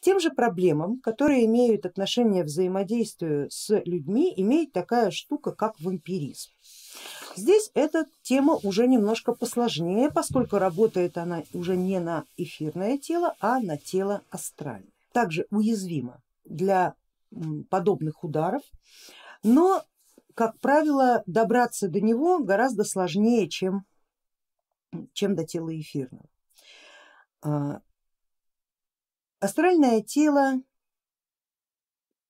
Тем же проблемам, которые имеют отношение взаимодействию с людьми, имеет такая штука, как вампиризм. Здесь эта тема уже немножко посложнее, поскольку работает она уже не на эфирное тело, а на тело астральное. Также уязвимо для подобных ударов, но как правило добраться до него гораздо сложнее, чем, чем до тела эфирного. А, астральное тело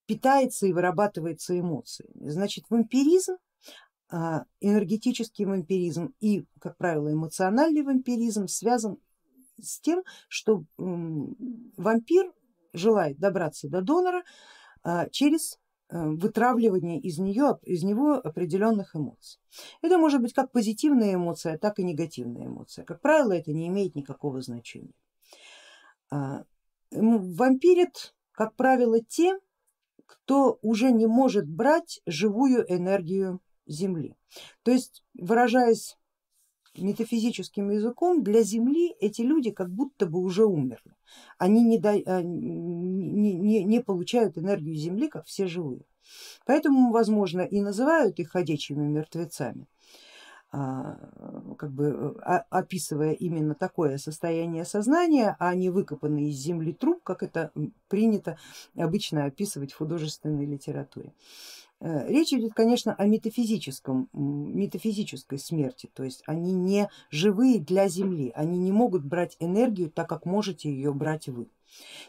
питается и вырабатывается эмоциями, значит вампиризм, а, энергетический вампиризм и, как правило, эмоциональный вампиризм связан с тем, что вампир желает добраться до донора а, через э, вытравливание из, нее, из него определенных эмоций. Это может быть как позитивная эмоция, так и негативная эмоция. Как правило, это не имеет никакого значения. Вампирит, как правило, те, кто уже не может брать живую энергию Земли. То есть, выражаясь метафизическим языком, для Земли эти люди как будто бы уже умерли. Они не, до, а, не, не, не получают энергию Земли, как все живые. Поэтому, возможно, и называют их ходячими мертвецами, как бы а, описывая именно такое состояние сознания, а не выкопанный из земли труп, как это принято обычно описывать в художественной литературе. Э, речь идет, конечно, о метафизическом, метафизической смерти, то есть они не живые для Земли, они не могут брать энергию так, как можете ее брать вы.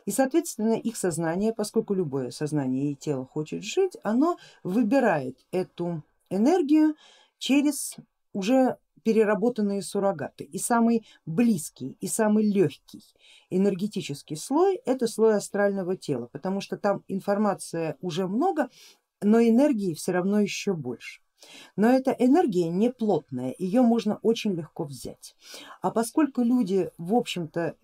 И соответственно их сознание, поскольку любое сознание и тело хочет жить, оно выбирает эту энергию через уже переработанные суррогаты. И самый близкий и самый легкий энергетический слой это слой астрального тела, потому что там информация уже много, но энергии все равно еще больше. Но эта энергия не плотная, ее можно очень легко взять. А поскольку люди в общем-то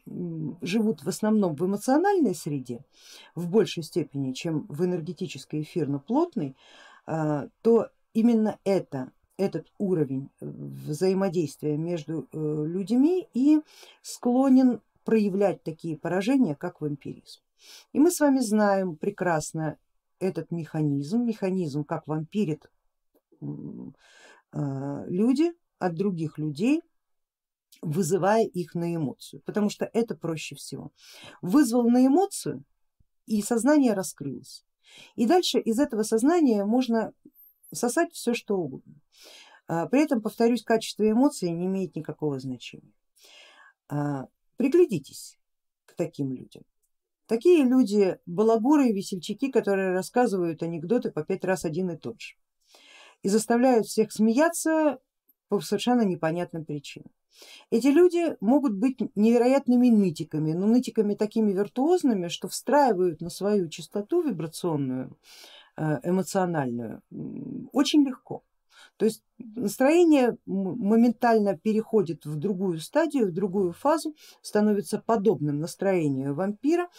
живут в основном в эмоциональной среде, в большей степени, чем в энергетической эфирно-плотной, а, то именно это, этот уровень взаимодействия между э, людьми и склонен проявлять такие поражения, как вампиризм. И мы с вами знаем прекрасно этот механизм, механизм как вампирит а, люди от других людей, вызывая их на эмоцию, потому что это проще всего. Вызвал на эмоцию и сознание раскрылось. И дальше из этого сознания можно сосать все что угодно. А, при этом, повторюсь, качество эмоций не имеет никакого значения. А, приглядитесь к таким людям. Такие люди балагуры и весельчаки, которые рассказывают анекдоты по пять раз один и тот же и заставляют всех смеяться по совершенно непонятным причинам. Эти люди могут быть невероятными нытиками, но нытиками такими виртуозными, что встраивают на свою частоту вибрационную, эмоциональную очень легко. То есть настроение моментально переходит в другую стадию, в другую фазу, становится подобным настроению вампира,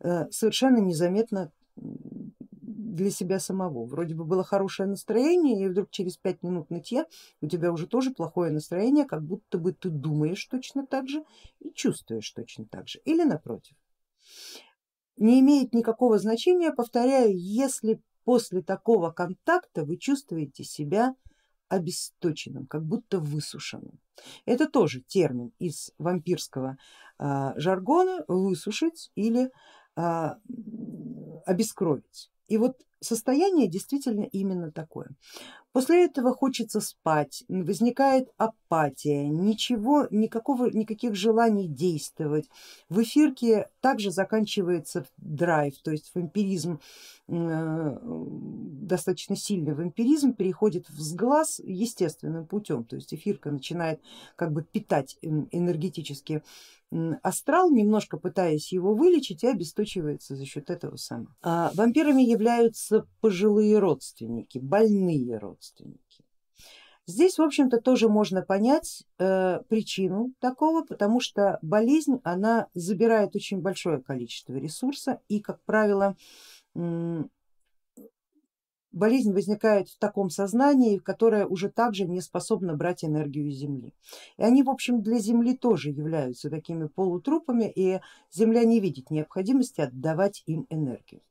э, совершенно незаметно для себя самого. Вроде бы было хорошее настроение и вдруг через пять минут нытья у тебя уже тоже плохое настроение, как будто бы ты думаешь точно так же и чувствуешь точно так же или напротив. Не имеет никакого значения, повторяю, если после такого контакта вы чувствуете себя обесточенным, как будто высушенным. Это тоже термин из вампирского а, жаргона высушить или а, обескровить. И вот состояние действительно именно такое. После этого хочется спать, возникает апатия, ничего, никакого, никаких желаний действовать. В эфирке также заканчивается драйв, то есть вампиризм, э, достаточно сильный вампиризм переходит в сглаз естественным путем, то есть эфирка начинает как бы питать энергетически астрал, немножко пытаясь его вылечить и обесточивается за счет этого самого. А вампирами являются пожилые родственники, больные родственники. Здесь, в общем-то, тоже можно понять э, причину такого, потому что болезнь, она забирает очень большое количество ресурса и, как правило, болезнь возникает в таком сознании, которое уже также не способно брать энергию Земли. И они в общем для Земли тоже являются такими полутрупами и Земля не видит необходимости отдавать им энергию.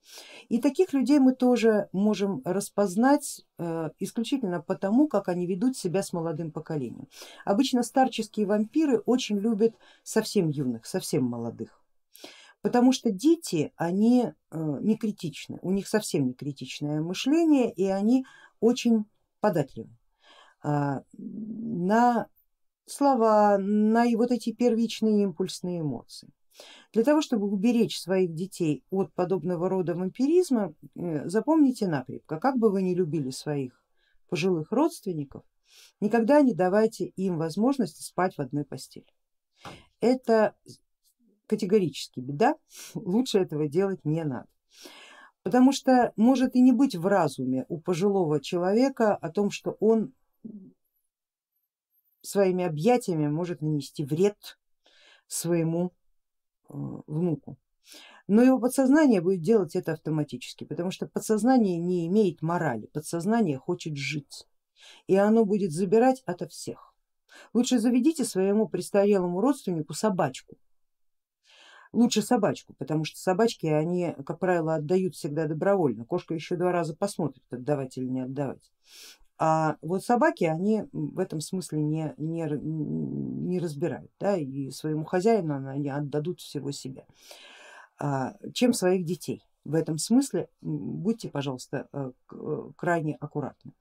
И таких людей мы тоже можем распознать э, исключительно потому, как они ведут себя с молодым поколением. Обычно старческие вампиры очень любят совсем юных, совсем молодых. Потому что дети, они э, не критичны, у них совсем не критичное мышление и они очень податливы а, на слова, на вот эти первичные импульсные эмоции. Для того, чтобы уберечь своих детей от подобного рода вампиризма, э, запомните накрепко, как бы вы ни любили своих пожилых родственников, никогда не давайте им возможности спать в одной постели. Это категорически беда, лучше этого делать не надо. Потому что может и не быть в разуме у пожилого человека о том, что он своими объятиями может нанести вред своему э, внуку. Но его подсознание будет делать это автоматически, потому что подсознание не имеет морали, подсознание хочет жить и оно будет забирать ото всех. Лучше заведите своему престарелому родственнику собачку, Лучше собачку, потому что собачки, они, как правило, отдают всегда добровольно. Кошка еще два раза посмотрит, отдавать или не отдавать. А вот собаки, они в этом смысле не, не, не разбирают, да, и своему хозяину они отдадут всего себя, а, чем своих детей. В этом смысле будьте, пожалуйста, э, э, крайне аккуратны.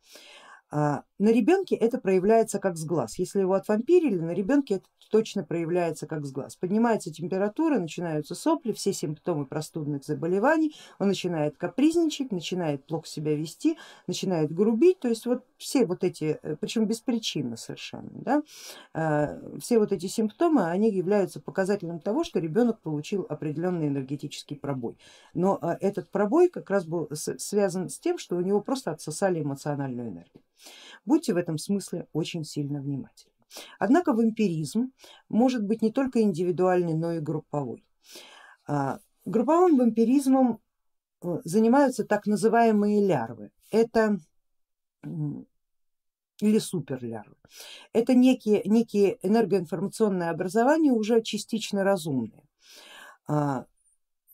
А, на ребенке это проявляется как сглаз. Если его отвампирили, на ребенке это точно проявляется как сглаз. Поднимается температура, начинаются сопли, все симптомы простудных заболеваний, он начинает капризничать, начинает плохо себя вести, начинает грубить, то есть вот все вот эти, э, причем беспричинно совершенно, да, а, все вот эти симптомы, они являются показателем того, что ребенок получил определенный энергетический пробой. Но а, этот пробой как раз был связан с тем, что у него просто отсосали эмоциональную энергию. Будьте в этом смысле очень сильно внимательны. Однако вампиризм может быть не только индивидуальный, но и групповой. А, групповым вампиризмом э, занимаются так называемые лярвы. Это или суперлярвы. Это некие, некие энергоинформационные образования, уже частично разумные.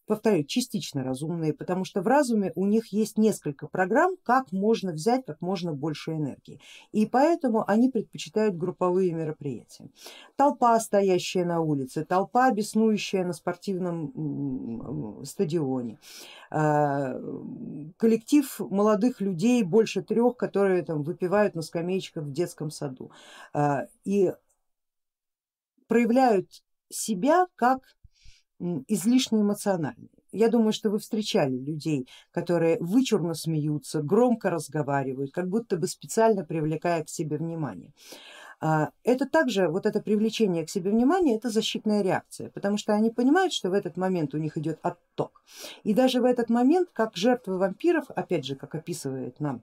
Повторяю, частично разумные, потому что в разуме у них есть несколько программ, как можно взять как можно больше энергии. И поэтому они предпочитают групповые мероприятия. Толпа, стоящая на улице, толпа, беснующая на спортивном стадионе, а, коллектив молодых людей, больше трех, которые там выпивают на скамеечках в детском саду а, и проявляют себя как излишне эмоциональные. Я думаю, что вы встречали людей, которые вычурно смеются, громко разговаривают, как будто бы специально привлекая к себе внимание. А, это также, вот это привлечение к себе внимания, это защитная реакция, потому что они понимают, что в этот момент у них идет отток. И даже в этот момент, как жертвы вампиров, опять же, как описывает нам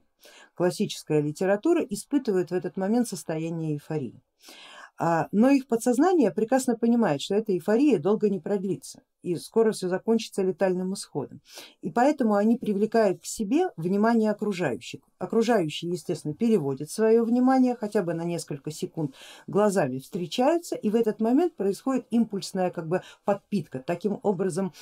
классическая литература, испытывают в этот момент состояние эйфории. А, но их подсознание прекрасно понимает, что эта эйфория долго не продлится и скоро все закончится летальным исходом. И поэтому они привлекают к себе внимание окружающих. Окружающие, естественно, переводят свое внимание хотя бы на несколько секунд, глазами встречаются и в этот момент происходит импульсная как бы подпитка. Таким образом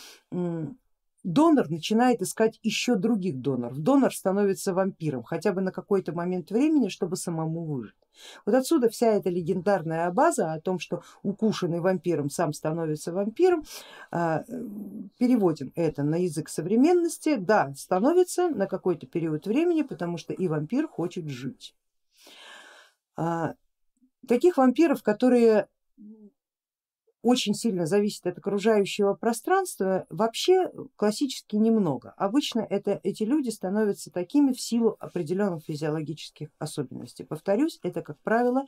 донор начинает искать еще других доноров. Донор становится вампиром хотя бы на какой-то момент времени, чтобы самому выжить. Вот отсюда вся эта легендарная база о том, что укушенный вампиром сам становится вампиром. А, переводим это на язык современности. Да, становится на какой-то период времени, потому что и вампир хочет жить. А, таких вампиров, которые очень сильно зависит от окружающего пространства, вообще классически немного. Обычно это, эти люди становятся такими в силу определенных физиологических особенностей. Повторюсь, это как правило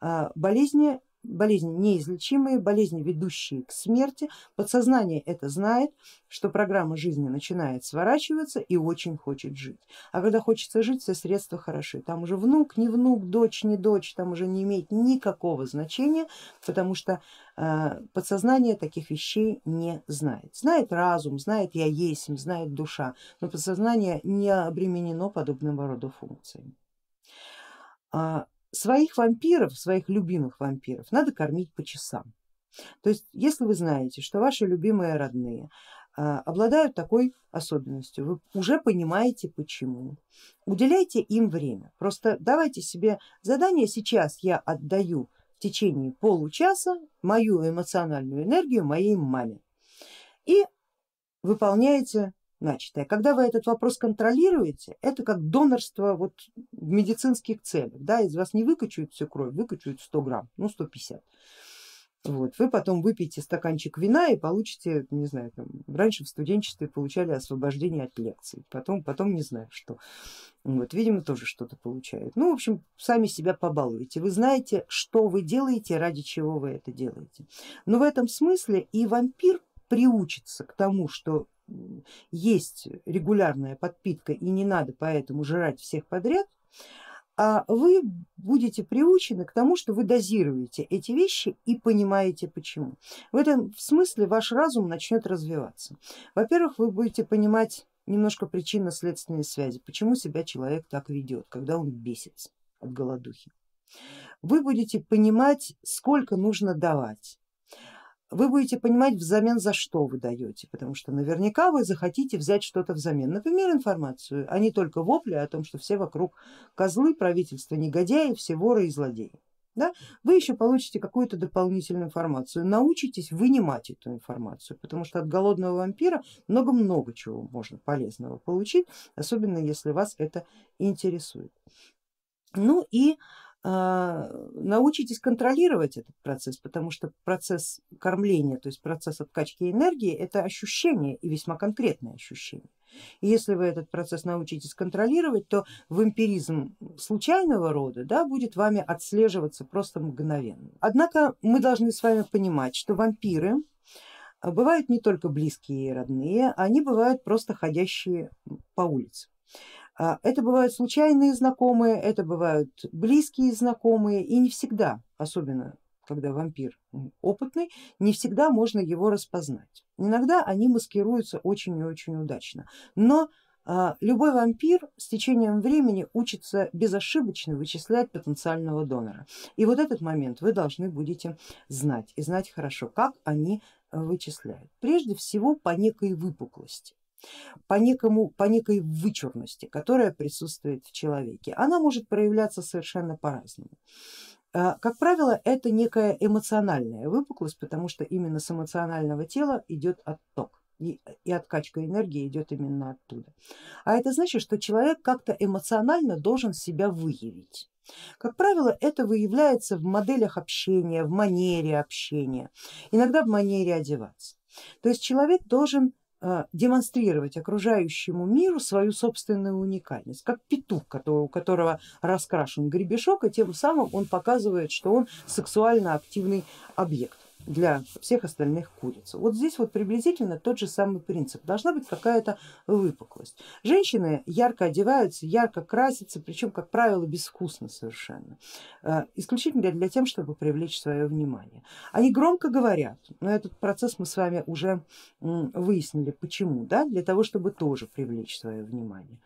а, болезни болезни неизлечимые, болезни, ведущие к смерти. Подсознание это знает, что программа жизни начинает сворачиваться и очень хочет жить. А когда хочется жить, все средства хороши. Там уже внук, не внук, дочь, не дочь, там уже не имеет никакого значения, потому что э, подсознание таких вещей не знает. Знает разум, знает я есть, знает душа, но подсознание не обременено подобного рода функциями. Своих вампиров, своих любимых вампиров надо кормить по часам. То есть если вы знаете, что ваши любимые родные а, обладают такой особенностью, вы уже понимаете почему. Уделяйте им время. Просто давайте себе задание, сейчас я отдаю в течение получаса мою эмоциональную энергию моей маме и выполняете начатое. Когда вы этот вопрос контролируете, это как донорство вот в медицинских целях. Да, из вас не выкачают всю кровь, выкачают 100 грамм, ну 150. Вот. Вы потом выпьете стаканчик вина и получите, не знаю, там, раньше в студенчестве получали освобождение от лекций, потом, потом не знаю что. Вот, видимо, тоже что-то получают. Ну, в общем, сами себя побалуете. Вы знаете, что вы делаете, ради чего вы это делаете. Но в этом смысле и вампир приучится к тому, что есть регулярная подпитка и не надо поэтому жрать всех подряд, а вы будете приучены к тому, что вы дозируете эти вещи и понимаете почему. В этом смысле ваш разум начнет развиваться. Во-первых, вы будете понимать немножко причинно-следственные связи, почему себя человек так ведет, когда он бесится от голодухи. Вы будете понимать, сколько нужно давать, вы будете понимать взамен за что вы даете, потому что наверняка вы захотите взять что-то взамен, например информацию, а не только вопли о том, что все вокруг козлы, правительство негодяи, все воры и злодеи. Да? Вы еще получите какую-то дополнительную информацию, научитесь вынимать эту информацию, потому что от голодного вампира много-много чего можно полезного получить, особенно если вас это интересует. Ну и научитесь контролировать этот процесс, потому что процесс кормления, то есть процесс откачки энергии, это ощущение и весьма конкретное ощущение. И если вы этот процесс научитесь контролировать, то вампиризм случайного рода да, будет вами отслеживаться просто мгновенно. Однако мы должны с вами понимать, что вампиры бывают не только близкие и родные, они бывают просто ходящие по улице. А, это бывают случайные знакомые, это бывают близкие знакомые и не всегда, особенно когда вампир опытный, не всегда можно его распознать. Иногда они маскируются очень и очень удачно, но а, любой вампир с течением времени учится безошибочно вычислять потенциального донора. И вот этот момент вы должны будете знать и знать хорошо, как они вычисляют. Прежде всего по некой выпуклости по, некому, по некой вычурности, которая присутствует в человеке. Она может проявляться совершенно по-разному. А, как правило, это некая эмоциональная выпуклость, потому что именно с эмоционального тела идет отток и, и откачка энергии идет именно оттуда. А это значит, что человек как-то эмоционально должен себя выявить. Как правило, это выявляется в моделях общения, в манере общения, иногда в манере одеваться. То есть человек должен демонстрировать окружающему миру свою собственную уникальность, как петух, у которого раскрашен гребешок, и тем самым он показывает, что он сексуально активный объект для всех остальных куриц. Вот здесь вот приблизительно тот же самый принцип. Должна быть какая-то выпуклость. Женщины ярко одеваются, ярко красятся, причем, как правило, безвкусно совершенно, э, исключительно для тем, чтобы привлечь свое внимание. Они громко говорят, но этот процесс мы с вами уже выяснили, почему, да? для того, чтобы тоже привлечь свое внимание.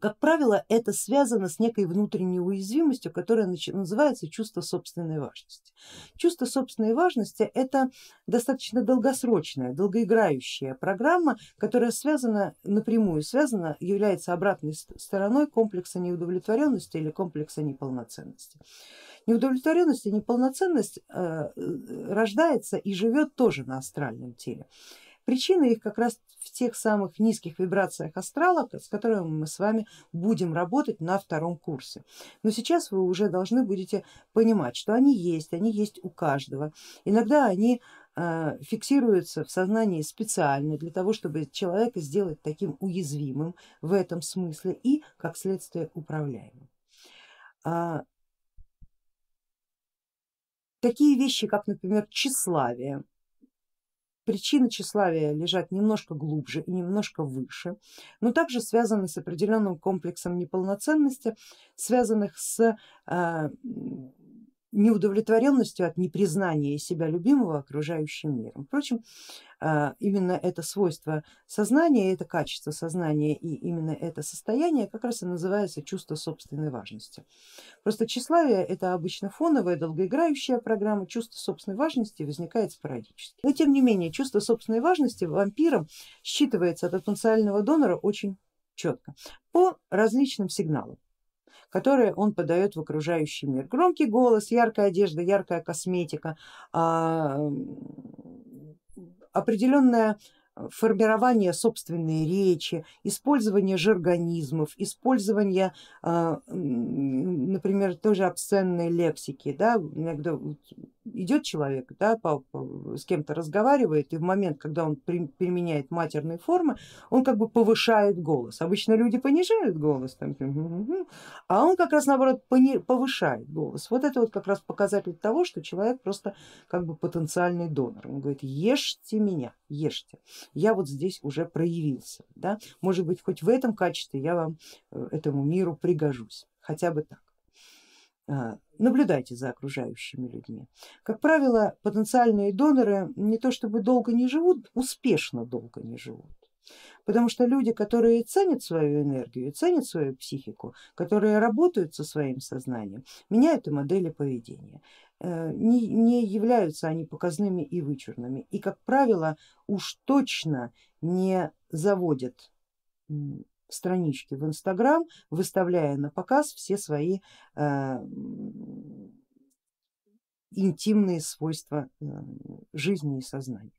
Как правило, это связано с некой внутренней уязвимостью, которая называется чувство собственной важности. Чувство собственной важности это достаточно долгосрочная, долгоиграющая программа, которая связана напрямую, связана, является обратной стороной комплекса неудовлетворенности или комплекса неполноценности. Неудовлетворенность и неполноценность э, рождается и живет тоже на астральном теле. Причина их как раз тех самых низких вибрациях астрала, с которыми мы с вами будем работать на втором курсе. Но сейчас вы уже должны будете понимать, что они есть, они есть у каждого. Иногда они э, фиксируются в сознании специально для того, чтобы человека сделать таким уязвимым в этом смысле и как следствие управляемым. А, такие вещи, как, например, тщеславие. Причины тщеславия лежат немножко глубже и немножко выше, но также связаны с определенным комплексом неполноценности, связанных с а, неудовлетворенностью от непризнания себя любимого окружающим миром. Впрочем, а, именно это свойство сознания, это качество сознания и именно это состояние как раз и называется чувство собственной важности. Просто тщеславие это обычно фоновая, долгоиграющая программа, чувство собственной важности возникает спорадически. Но тем не менее чувство собственной важности вампиром считывается от потенциального донора очень четко по различным сигналам которые он подает в окружающий мир. Громкий голос, яркая одежда, яркая косметика, а, определенная формирование собственной речи, использование жаргонизмов, использование, а, например, тоже обсценной лексики. Да, иногда идет человек, да, с кем-то разговаривает и в момент, когда он при, применяет матерные формы, он как бы повышает голос. Обычно люди понижают голос, там, а он как раз наоборот повышает голос. Вот это вот как раз показатель того, что человек просто как бы потенциальный донор. Он говорит, ешьте меня, ешьте я вот здесь уже проявился, да? может быть хоть в этом качестве я вам э, этому миру пригожусь, хотя бы так. А, наблюдайте за окружающими людьми. Как правило, потенциальные доноры не то чтобы долго не живут, успешно долго не живут. Потому что люди, которые ценят свою энергию, ценят свою психику, которые работают со своим сознанием, меняют и модели поведения. Э, не, не являются они показными и вычурными и как правило уж точно не заводят странички в Инстаграм, выставляя на показ все свои э, интимные свойства э, жизни и сознания.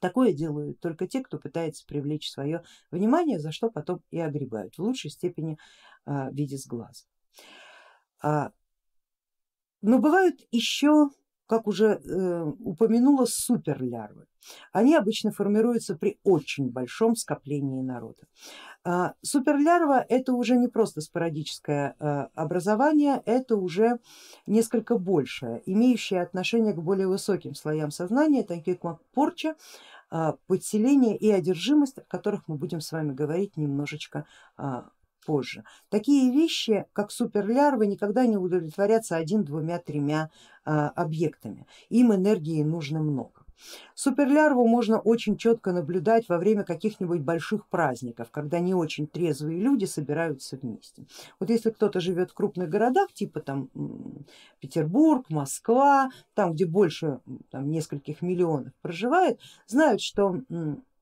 Такое делают только те, кто пытается привлечь свое внимание, за что потом и огребают, в лучшей степени э, в виде сглаза. А но бывают еще, как уже э, упомянула, суперлярвы. Они обычно формируются при очень большом скоплении народа. А, суперлярва это уже не просто спорадическое а, образование, это уже несколько большее, имеющее отношение к более высоким слоям сознания, таким как порча, а, подселение и одержимость, о которых мы будем с вами говорить немножечко позже. Такие вещи, как суперлярвы, никогда не удовлетворятся один, двумя, тремя а, объектами. Им энергии нужно много. Суперлярву можно очень четко наблюдать во время каких-нибудь больших праздников, когда не очень трезвые люди собираются вместе. Вот если кто-то живет в крупных городах, типа там Петербург, Москва, там где больше там, нескольких миллионов проживает, знают, что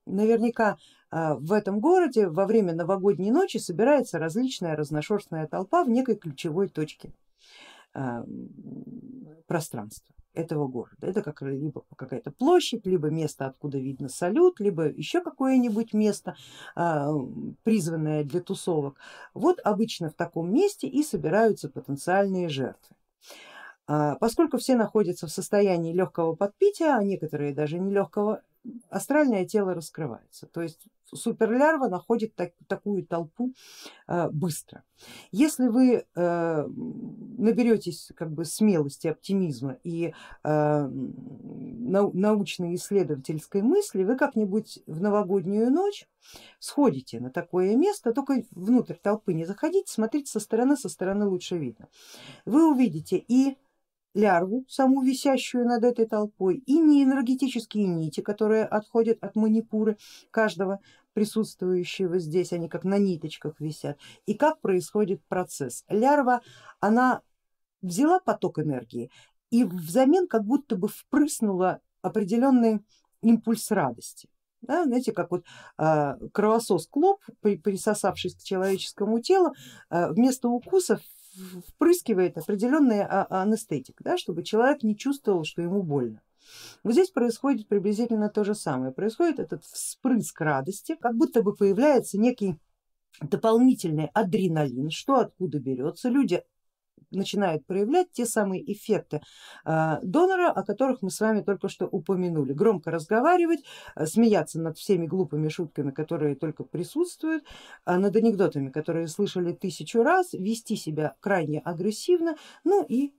наверняка а, в этом городе во время новогодней ночи собирается различная разношерстная толпа в некой ключевой точке а, пространства этого города. Это как либо какая-то площадь, либо место, откуда видно салют, либо еще какое-нибудь место, а, призванное для тусовок. Вот обычно в таком месте и собираются потенциальные жертвы. Поскольку все находятся в состоянии легкого подпития, а некоторые даже не легкого, астральное тело раскрывается. То есть суперлярва находит так, такую толпу э, быстро. Если вы э, наберетесь как бы смелости, оптимизма и э, нау научной исследовательской мысли, вы как-нибудь в новогоднюю ночь сходите на такое место, только внутрь толпы не заходите, смотрите со стороны, со стороны лучше видно. Вы увидите и лярву, саму висящую над этой толпой, и неэнергетические нити, которые отходят от манипуры каждого присутствующего здесь, они как на ниточках висят, и как происходит процесс. Лярва, она взяла поток энергии и взамен как будто бы впрыснула определенный импульс радости. Да, знаете, как вот э, кровосос клоп, присосавшись к человеческому телу, э, вместо укусов впрыскивает определенный а, анестетик, да, чтобы человек не чувствовал, что ему больно. Вот здесь происходит приблизительно то же самое, происходит этот вспрыск радости, как будто бы появляется некий дополнительный адреналин, что откуда берется, люди начинают проявлять те самые эффекты а, донора, о которых мы с вами только что упомянули. Громко разговаривать, а, смеяться над всеми глупыми шутками, которые только присутствуют, а, над анекдотами, которые слышали тысячу раз, вести себя крайне агрессивно, ну и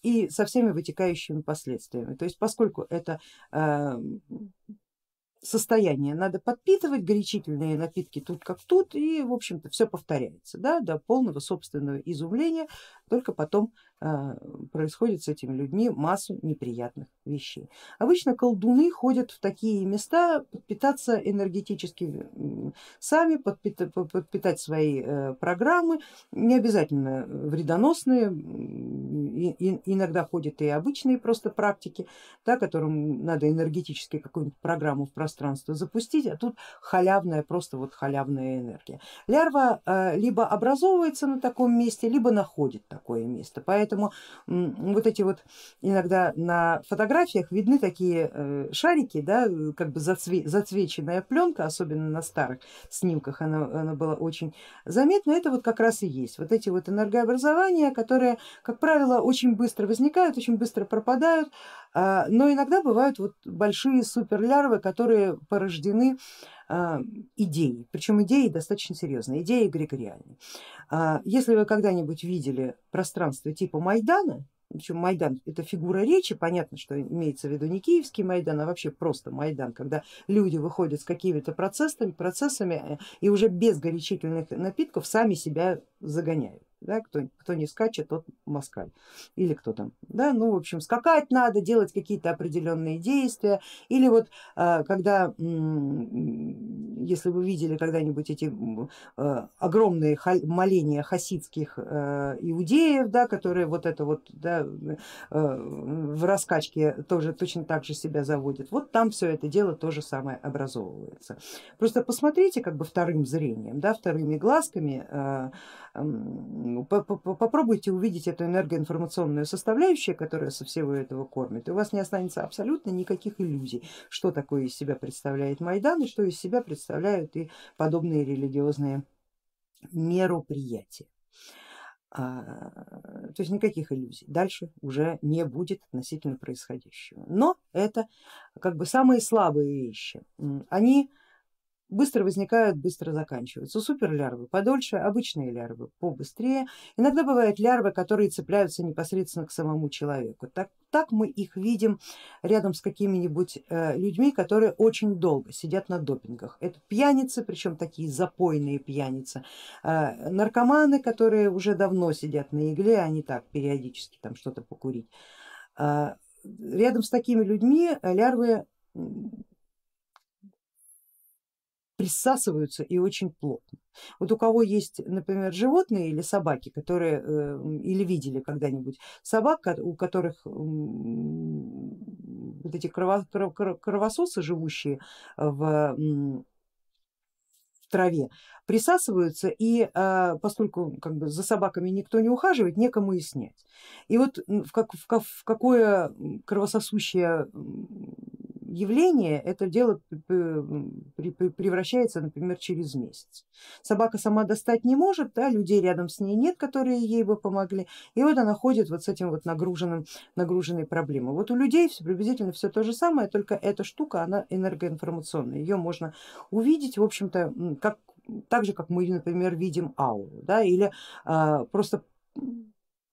и со всеми вытекающими последствиями. То есть поскольку это состояние. Надо подпитывать, горячительные напитки тут как тут и в общем-то все повторяется да, до полного собственного изумления, только потом происходит с этими людьми массу неприятных вещей. Обычно колдуны ходят в такие места подпитаться энергетически сами, подпитать, подпитать свои э, программы, не обязательно вредоносные, иногда ходят и обычные просто практики, да, которым надо энергетически какую-нибудь программу в пространство запустить, а тут халявная, просто вот халявная энергия. Лярва э, либо образовывается на таком месте, либо находит такое место, поэтому вот эти вот иногда на фотографиях видны такие э, шарики, да, как бы зацве, зацвеченная пленка, особенно на старых снимках она, она была очень заметна, это вот как раз и есть, вот эти вот энергообразования, которые, как правило, очень быстро возникают, очень быстро пропадают, но иногда бывают вот большие суперлярвы, которые порождены а, идеей, причем идеи достаточно серьезные, идеи эгрегориальные. А, если вы когда-нибудь видели пространство типа Майдана, причем Майдан это фигура речи, понятно, что имеется в виду не киевский Майдан, а вообще просто Майдан, когда люди выходят с какими-то процессами, процессами э, и уже без горячительных напитков сами себя загоняют да, кто, кто не скачет, тот москаль. Или кто там, да, ну в общем скакать надо, делать какие-то определенные действия. Или вот а, когда, если вы видели когда-нибудь эти а, огромные моления хасидских а, иудеев, да, которые вот это вот да, в раскачке тоже точно так же себя заводят, вот там все это дело тоже самое образовывается. Просто посмотрите как бы вторым зрением, да, вторыми глазками попробуйте увидеть эту энергоинформационную составляющую, которая со всего этого кормит, и у вас не останется абсолютно никаких иллюзий, что такое из себя представляет Майдан и что из себя представляют и подобные религиозные мероприятия. А, то есть никаких иллюзий дальше уже не будет относительно происходящего. Но это как бы самые слабые вещи. Они быстро возникают, быстро заканчиваются. Суперлярвы подольше, обычные лярвы побыстрее. Иногда бывают лярвы, которые цепляются непосредственно к самому человеку. Так, так мы их видим рядом с какими-нибудь э, людьми, которые очень долго сидят на допингах. Это пьяницы, причем такие запойные пьяницы, э, наркоманы, которые уже давно сидят на игле, не так периодически там что-то покурить. Э, рядом с такими людьми лярвы присасываются и очень плотно. Вот у кого есть, например, животные или собаки, которые э, или видели когда-нибудь собак, у которых вот эти кровососы, живущие в в траве присасываются и а, поскольку как бы за собаками никто не ухаживает, некому и снять. И вот в, как, в, в какое кровососущее явление это дело превращается, например, через месяц. Собака сама достать не может, да, людей рядом с ней нет, которые ей бы помогли, и вот она ходит вот с этим вот нагруженным, нагруженной проблемой. Вот у людей все, приблизительно все то же самое, только эта штука, она энергоинформационная, ее можно увидеть, в общем-то, как, так же, как мы, например, видим ауру, да, или а, просто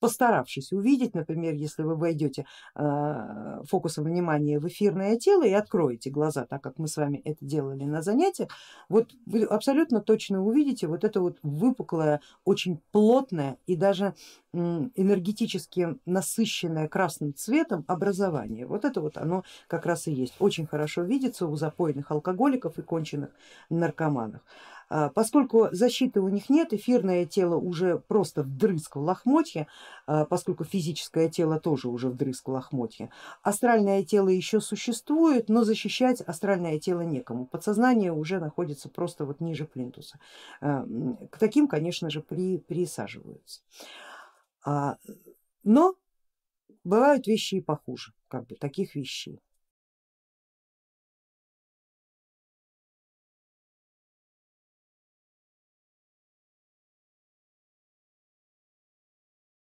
постаравшись увидеть, например, если вы войдете а, фокусом внимания в эфирное тело и откроете глаза, так как мы с вами это делали на занятиях, вот вы абсолютно точно увидите вот это вот выпуклое, очень плотное и даже энергетически насыщенное красным цветом образование. Вот это вот оно как раз и есть. Очень хорошо видится у запойных алкоголиков и конченых наркоманов. А, поскольку защиты у них нет, эфирное тело уже просто вдрызг в лохмотье, а, поскольку физическое тело тоже уже вдрызг в лохмотье. Астральное тело еще существует, но защищать астральное тело некому. Подсознание уже находится просто вот ниже плинтуса. А, к таким, конечно же, при, присаживаются. Но бывают вещи и похуже, как бы таких вещей.